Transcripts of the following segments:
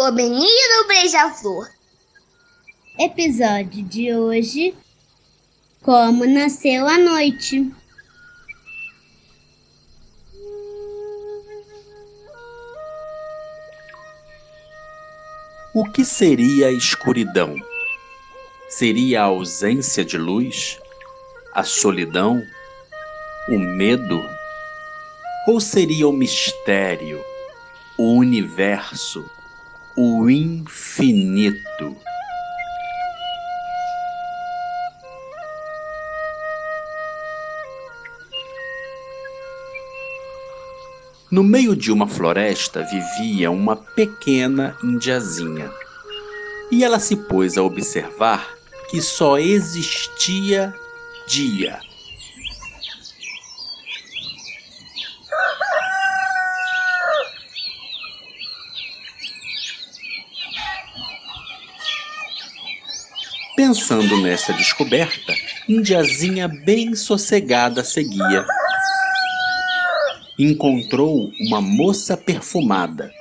o menino beija-flor. Episódio de hoje: Como nasceu a noite. O que seria a escuridão? Seria a ausência de luz? A solidão? O medo? Ou seria o mistério, o universo, o infinito? No meio de uma floresta vivia uma pequena indiazinha. E ela se pôs a observar que só existia dia. Pensando nessa descoberta, Indiazinha bem sossegada seguia encontrou uma moça perfumada.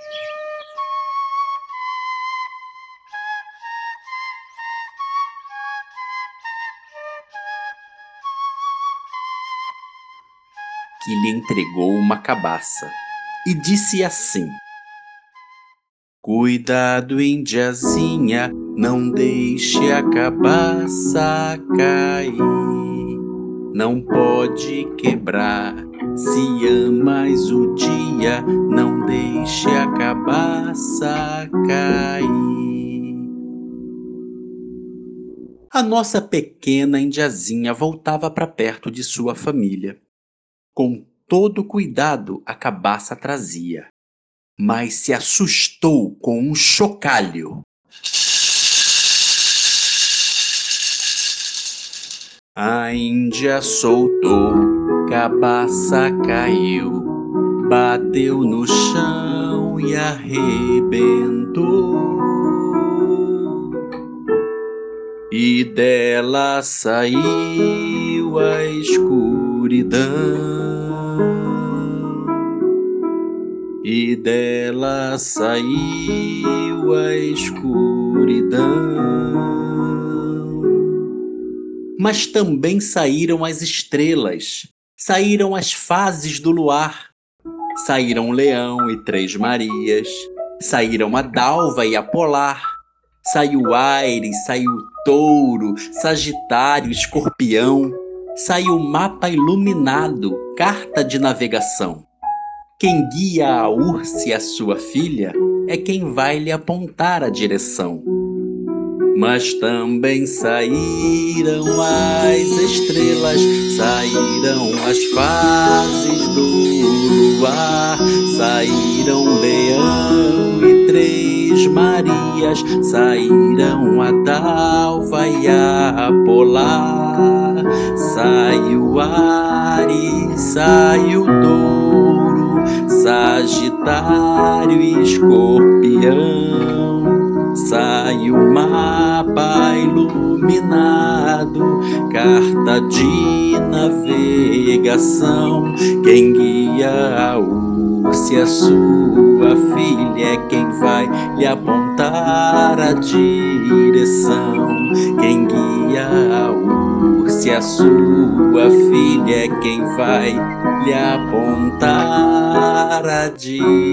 Que lhe entregou uma cabaça e disse assim: Cuidado, indiazinha, não deixe a cabaça cair, não pode quebrar se amas o dia, não deixe a cabaça cair. A nossa pequena indiazinha voltava para perto de sua família. Com todo cuidado a cabaça trazia, mas se assustou com um chocalho. A Índia soltou cabaça caiu, bateu no chão e arrebentou. E dela saiu a escuridão, e dela saiu a escuridão mas também saíram as estrelas, saíram as fases do luar. Saíram leão e três Marias, saíram a dalva e a polar. Saiu Aires, saiu touro, Sagitário, escorpião. Saiu mapa iluminado, carta de navegação. Quem guia a Ursa e a sua filha é quem vai lhe apontar a direção mas também saíram as estrelas, saíram as fases do luar, saíram leão e três Marias, saíram a dalva e a polar, saiu Ares, saiu touro, Sagitário e Escorpião sai o mapa iluminado, carta de navegação. Quem guia a ursa a sua filha é quem vai lhe apontar a direção. Quem guia a ursa a sua filha é quem vai lhe apontar a direção.